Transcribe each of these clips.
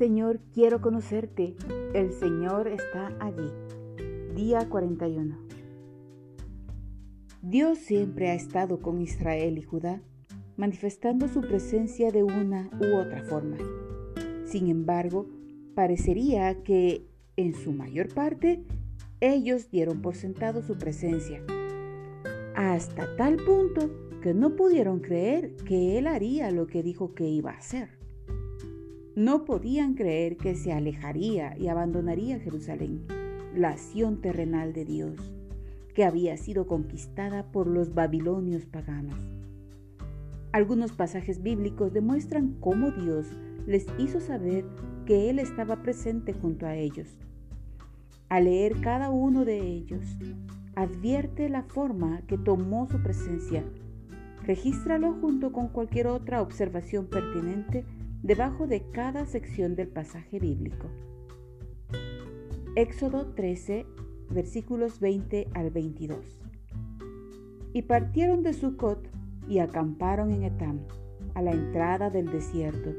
Señor, quiero conocerte. El Señor está allí. Día 41. Dios siempre ha estado con Israel y Judá, manifestando su presencia de una u otra forma. Sin embargo, parecería que, en su mayor parte, ellos dieron por sentado su presencia, hasta tal punto que no pudieron creer que Él haría lo que dijo que iba a hacer. No podían creer que se alejaría y abandonaría Jerusalén, la acción terrenal de Dios, que había sido conquistada por los babilonios paganos. Algunos pasajes bíblicos demuestran cómo Dios les hizo saber que Él estaba presente junto a ellos. Al leer cada uno de ellos, advierte la forma que tomó su presencia. Regístralo junto con cualquier otra observación pertinente debajo de cada sección del pasaje bíblico. Éxodo 13, versículos 20 al 22. Y partieron de Sucot y acamparon en Etam, a la entrada del desierto.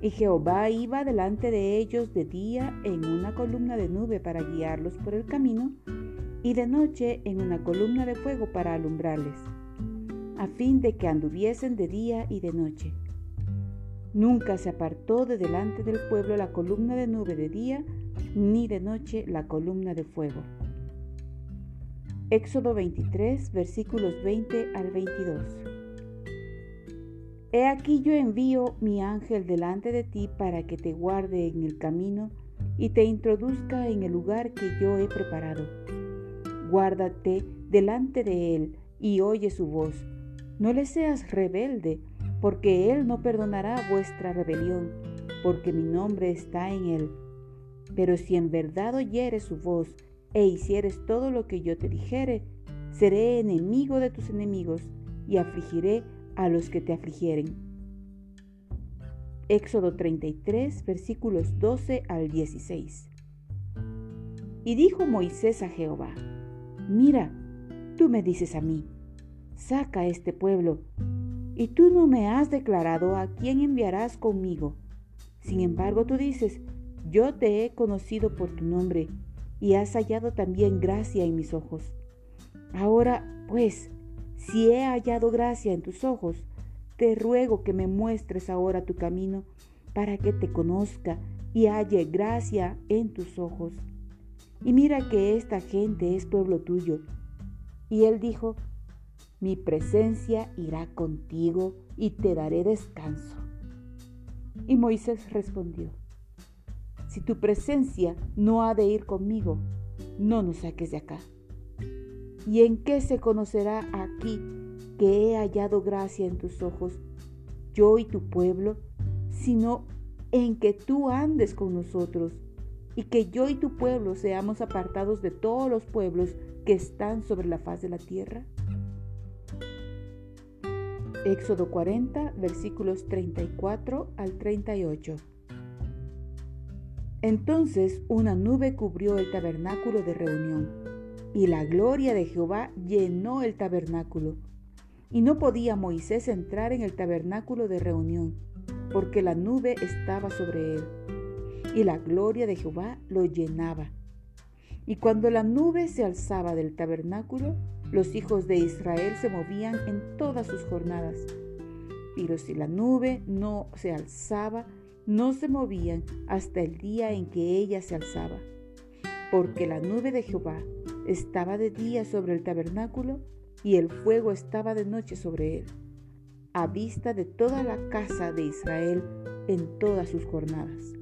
Y Jehová iba delante de ellos de día en una columna de nube para guiarlos por el camino, y de noche en una columna de fuego para alumbrarles, a fin de que anduviesen de día y de noche Nunca se apartó de delante del pueblo la columna de nube de día, ni de noche la columna de fuego. Éxodo 23, versículos 20 al 22. He aquí yo envío mi ángel delante de ti para que te guarde en el camino y te introduzca en el lugar que yo he preparado. Guárdate delante de él y oye su voz. No le seas rebelde porque Él no perdonará vuestra rebelión, porque mi nombre está en Él. Pero si en verdad oyeres su voz e hicieres todo lo que yo te dijere, seré enemigo de tus enemigos y afligiré a los que te afligieren. Éxodo 33, versículos 12 al 16. Y dijo Moisés a Jehová, Mira, tú me dices a mí, saca este pueblo y tú no me has declarado a quién enviarás conmigo. Sin embargo, tú dices, yo te he conocido por tu nombre y has hallado también gracia en mis ojos. Ahora, pues, si he hallado gracia en tus ojos, te ruego que me muestres ahora tu camino para que te conozca y halle gracia en tus ojos. Y mira que esta gente es pueblo tuyo. Y él dijo, mi presencia irá contigo y te daré descanso. Y Moisés respondió, si tu presencia no ha de ir conmigo, no nos saques de acá. ¿Y en qué se conocerá aquí que he hallado gracia en tus ojos, yo y tu pueblo, sino en que tú andes con nosotros y que yo y tu pueblo seamos apartados de todos los pueblos que están sobre la faz de la tierra? Éxodo 40, versículos 34 al 38. Entonces una nube cubrió el tabernáculo de reunión, y la gloria de Jehová llenó el tabernáculo. Y no podía Moisés entrar en el tabernáculo de reunión, porque la nube estaba sobre él, y la gloria de Jehová lo llenaba. Y cuando la nube se alzaba del tabernáculo, los hijos de Israel se movían en todas sus jornadas, pero si la nube no se alzaba, no se movían hasta el día en que ella se alzaba, porque la nube de Jehová estaba de día sobre el tabernáculo y el fuego estaba de noche sobre él, a vista de toda la casa de Israel en todas sus jornadas.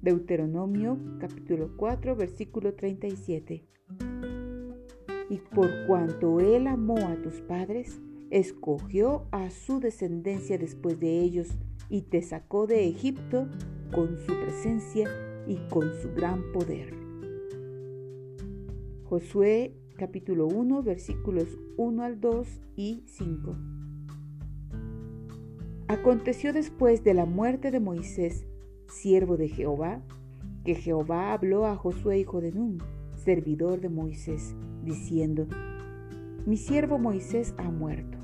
Deuteronomio capítulo 4 versículo 37 y por cuanto Él amó a tus padres, escogió a su descendencia después de ellos y te sacó de Egipto con su presencia y con su gran poder. Josué capítulo 1 versículos 1 al 2 y 5. Aconteció después de la muerte de Moisés, siervo de Jehová, que Jehová habló a Josué hijo de Nun, servidor de Moisés, diciendo, Mi siervo Moisés ha muerto.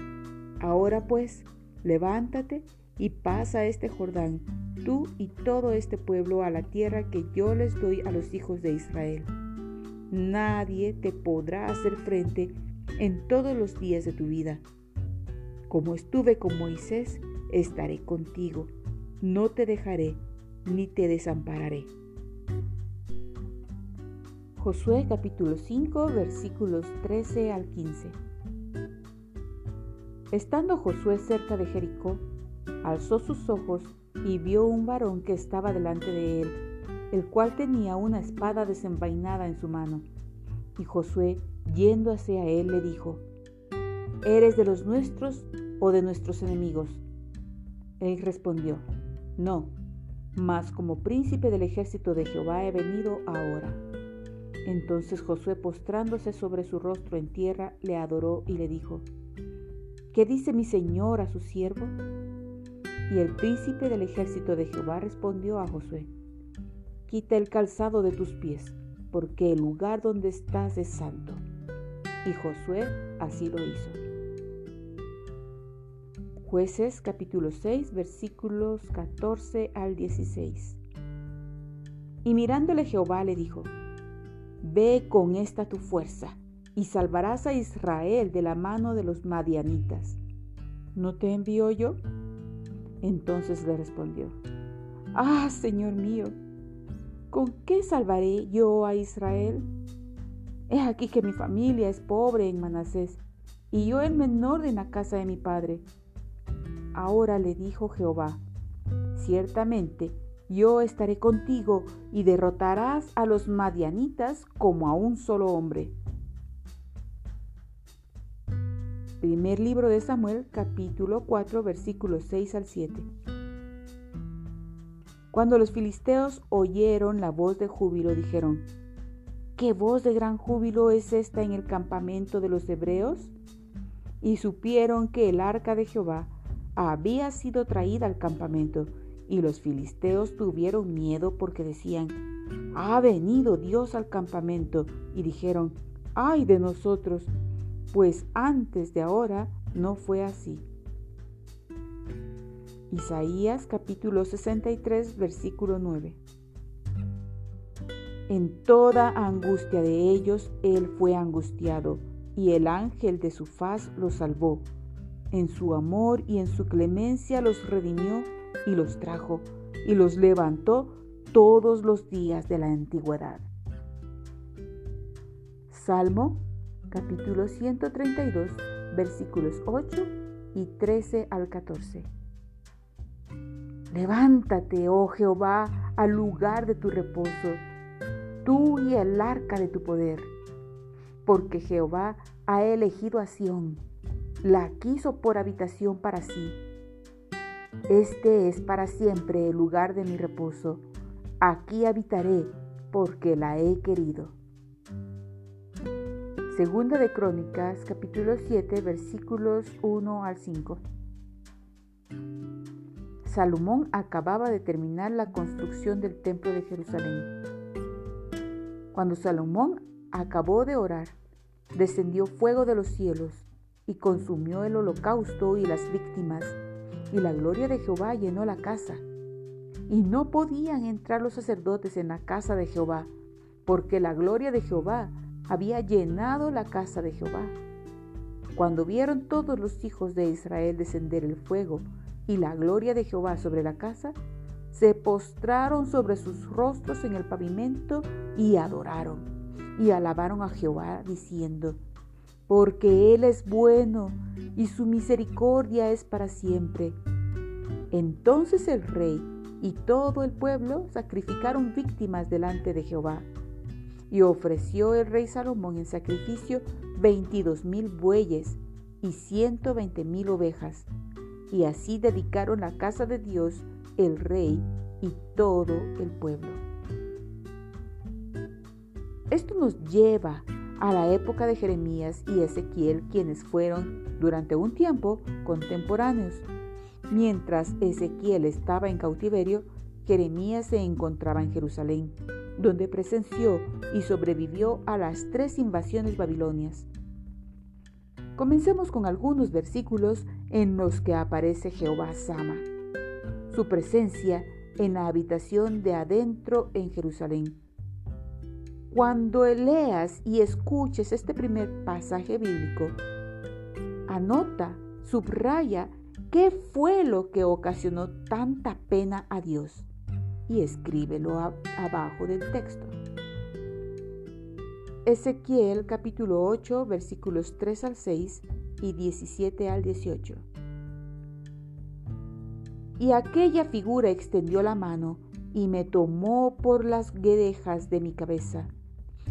Ahora pues, levántate y pasa este Jordán tú y todo este pueblo a la tierra que yo les doy a los hijos de Israel. Nadie te podrá hacer frente en todos los días de tu vida. Como estuve con Moisés, estaré contigo. No te dejaré ni te desampararé. Josué capítulo 5 versículos 13 al 15. Estando Josué cerca de Jericó, alzó sus ojos y vio un varón que estaba delante de él, el cual tenía una espada desenvainada en su mano. Y Josué, yendo hacia él, le dijo, ¿Eres de los nuestros o de nuestros enemigos? Él respondió, No, mas como príncipe del ejército de Jehová he venido ahora. Entonces Josué, postrándose sobre su rostro en tierra, le adoró y le dijo, ¿qué dice mi señor a su siervo? Y el príncipe del ejército de Jehová respondió a Josué, quita el calzado de tus pies, porque el lugar donde estás es santo. Y Josué así lo hizo. Jueces capítulo 6 versículos 14 al 16. Y mirándole Jehová le dijo, Ve con esta tu fuerza y salvarás a Israel de la mano de los madianitas. ¿No te envío yo? Entonces le respondió, Ah, Señor mío, ¿con qué salvaré yo a Israel? Es aquí que mi familia es pobre en Manasés, y yo el menor de la casa de mi padre. Ahora le dijo Jehová, ciertamente yo estaré contigo y derrotarás a los madianitas como a un solo hombre. Primer libro de Samuel, capítulo 4, versículos 6 al 7. Cuando los filisteos oyeron la voz de júbilo, dijeron, ¿qué voz de gran júbilo es esta en el campamento de los hebreos? Y supieron que el arca de Jehová había sido traída al campamento y los filisteos tuvieron miedo porque decían, ha venido Dios al campamento. Y dijeron, ay de nosotros, pues antes de ahora no fue así. Isaías capítulo 63 versículo 9. En toda angustia de ellos él fue angustiado, y el ángel de su faz los salvó. En su amor y en su clemencia los redimió y los trajo y los levantó todos los días de la antigüedad. Salmo capítulo 132 versículos 8 y 13 al 14. Levántate, oh Jehová, al lugar de tu reposo, tú y el arca de tu poder, porque Jehová ha elegido a Sión, la quiso por habitación para sí este es para siempre el lugar de mi reposo. Aquí habitaré porque la he querido. Segunda de Crónicas, capítulo 7, versículos 1 al 5. Salomón acababa de terminar la construcción del templo de Jerusalén. Cuando Salomón acabó de orar, descendió fuego de los cielos y consumió el holocausto y las víctimas y la gloria de Jehová llenó la casa. Y no podían entrar los sacerdotes en la casa de Jehová, porque la gloria de Jehová había llenado la casa de Jehová. Cuando vieron todos los hijos de Israel descender el fuego y la gloria de Jehová sobre la casa, se postraron sobre sus rostros en el pavimento y adoraron y alabaron a Jehová diciendo, porque Él es bueno y su misericordia es para siempre. Entonces el rey y todo el pueblo sacrificaron víctimas delante de Jehová. Y ofreció el rey Salomón en sacrificio veintidós mil bueyes y ciento veinte mil ovejas. Y así dedicaron la casa de Dios el rey y todo el pueblo. Esto nos lleva a la época de Jeremías y Ezequiel, quienes fueron durante un tiempo contemporáneos. Mientras Ezequiel estaba en cautiverio, Jeremías se encontraba en Jerusalén, donde presenció y sobrevivió a las tres invasiones babilonias. Comencemos con algunos versículos en los que aparece Jehová Sama. Su presencia en la habitación de adentro en Jerusalén. Cuando leas y escuches este primer pasaje bíblico, anota, subraya qué fue lo que ocasionó tanta pena a Dios y escríbelo abajo del texto. Ezequiel capítulo 8 versículos 3 al 6 y 17 al 18. Y aquella figura extendió la mano y me tomó por las guedejas de mi cabeza.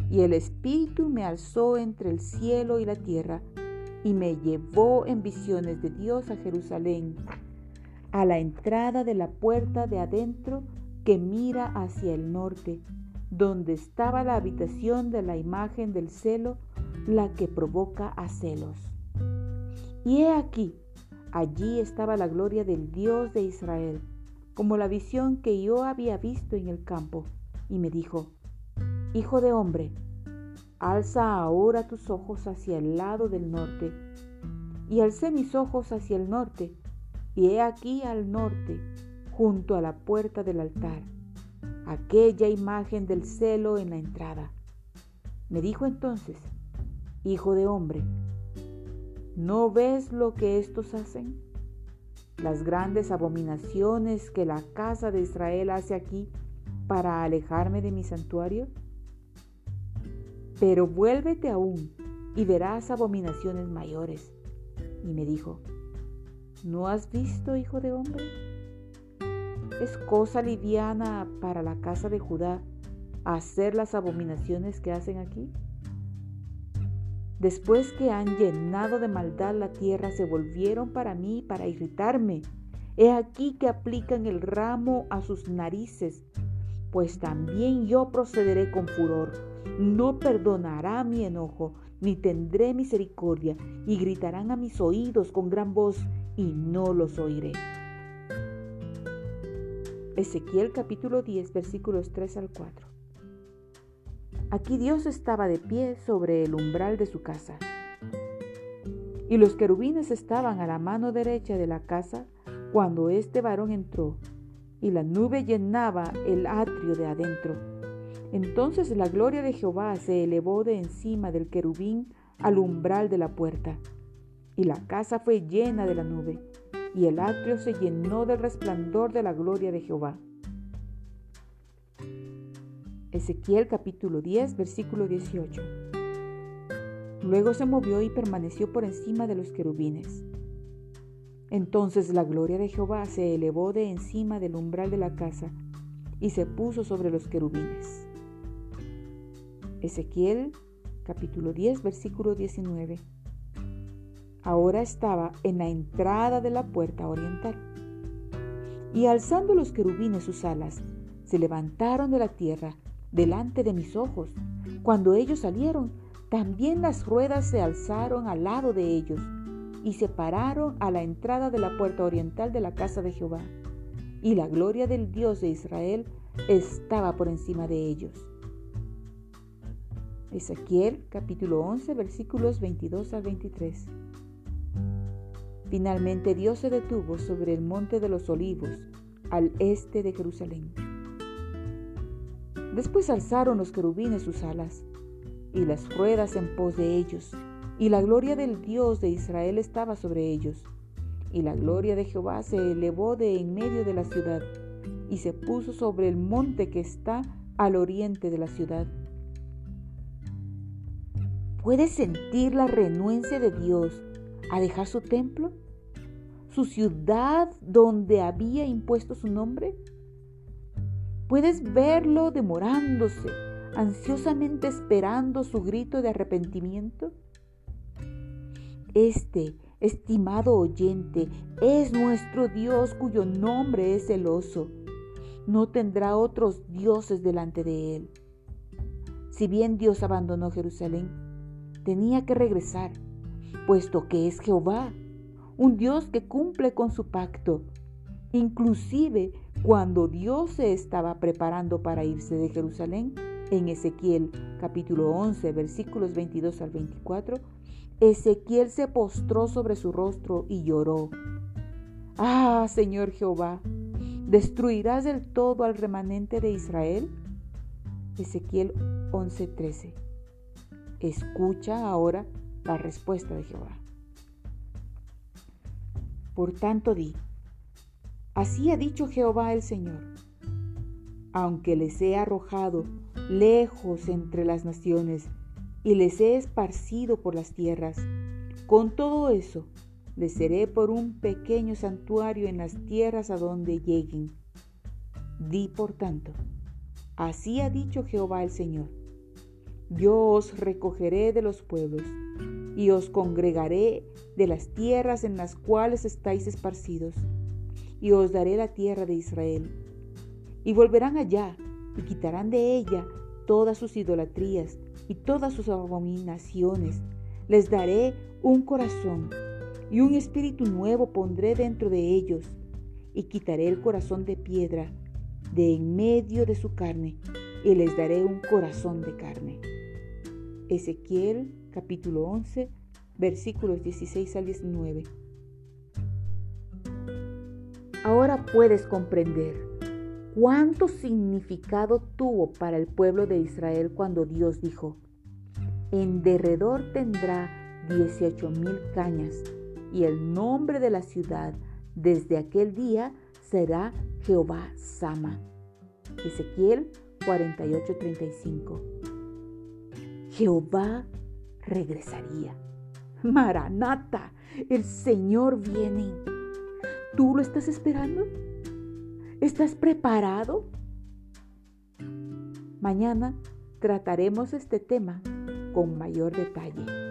Y el Espíritu me alzó entre el cielo y la tierra y me llevó en visiones de Dios a Jerusalén, a la entrada de la puerta de adentro que mira hacia el norte donde estaba la habitación de la imagen del celo, la que provoca a celos. Y he aquí, allí estaba la gloria del Dios de Israel, como la visión que yo había visto en el campo, y me dijo, Hijo de hombre, alza ahora tus ojos hacia el lado del norte. Y alcé mis ojos hacia el norte, y he aquí al norte, junto a la puerta del altar aquella imagen del celo en la entrada. Me dijo entonces, Hijo de hombre, ¿no ves lo que estos hacen? Las grandes abominaciones que la casa de Israel hace aquí para alejarme de mi santuario. Pero vuélvete aún y verás abominaciones mayores. Y me dijo, ¿no has visto, hijo de hombre? Es cosa liviana para la casa de Judá hacer las abominaciones que hacen aquí. Después que han llenado de maldad la tierra, se volvieron para mí para irritarme. He aquí que aplican el ramo a sus narices, pues también yo procederé con furor. No perdonará mi enojo, ni tendré misericordia, y gritarán a mis oídos con gran voz, y no los oiré. Ezequiel capítulo 10 versículos 3 al 4. Aquí Dios estaba de pie sobre el umbral de su casa. Y los querubines estaban a la mano derecha de la casa cuando este varón entró, y la nube llenaba el atrio de adentro. Entonces la gloria de Jehová se elevó de encima del querubín al umbral de la puerta, y la casa fue llena de la nube y el atrio se llenó del resplandor de la gloria de Jehová. Ezequiel capítulo 10, versículo 18. Luego se movió y permaneció por encima de los querubines. Entonces la gloria de Jehová se elevó de encima del umbral de la casa y se puso sobre los querubines. Ezequiel capítulo 10, versículo 19 ahora estaba en la entrada de la puerta oriental. Y alzando los querubines sus alas, se levantaron de la tierra delante de mis ojos. Cuando ellos salieron, también las ruedas se alzaron al lado de ellos y se pararon a la entrada de la puerta oriental de la casa de Jehová. Y la gloria del Dios de Israel estaba por encima de ellos. Ezequiel capítulo 11 versículos 22 al 23. Finalmente Dios se detuvo sobre el monte de los olivos, al este de Jerusalén. Después alzaron los querubines sus alas y las ruedas en pos de ellos, y la gloria del Dios de Israel estaba sobre ellos. Y la gloria de Jehová se elevó de en medio de la ciudad y se puso sobre el monte que está al oriente de la ciudad. ¿Puedes sentir la renuencia de Dios a dejar su templo? ¿Su ciudad donde había impuesto su nombre? Puedes verlo demorándose, ansiosamente esperando su grito de arrepentimiento. Este, estimado oyente, es nuestro Dios cuyo nombre es celoso. No tendrá otros dioses delante de él. Si bien Dios abandonó Jerusalén, tenía que regresar puesto que es Jehová, un Dios que cumple con su pacto. Inclusive cuando Dios se estaba preparando para irse de Jerusalén, en Ezequiel capítulo 11 versículos 22 al 24, Ezequiel se postró sobre su rostro y lloró. Ah, Señor Jehová, ¿Destruirás del todo al remanente de Israel? Ezequiel 11:13. Escucha ahora la respuesta de Jehová. Por tanto di, así ha dicho Jehová el Señor, aunque les he arrojado lejos entre las naciones y les he esparcido por las tierras, con todo eso les seré por un pequeño santuario en las tierras a donde lleguen. Di por tanto, así ha dicho Jehová el Señor, yo os recogeré de los pueblos y os congregaré de las tierras en las cuales estáis esparcidos, y os daré la tierra de Israel. Y volverán allá y quitarán de ella todas sus idolatrías y todas sus abominaciones. Les daré un corazón y un espíritu nuevo pondré dentro de ellos, y quitaré el corazón de piedra de en medio de su carne, y les daré un corazón de carne. Ezequiel capítulo 11, versículos 16 al 19. Ahora puedes comprender cuánto significado tuvo para el pueblo de Israel cuando Dios dijo, en derredor tendrá dieciocho mil cañas y el nombre de la ciudad desde aquel día será Jehová Sama. Ezequiel 48:35. Jehová regresaría. Maranata, el Señor viene. ¿Tú lo estás esperando? ¿Estás preparado? Mañana trataremos este tema con mayor detalle.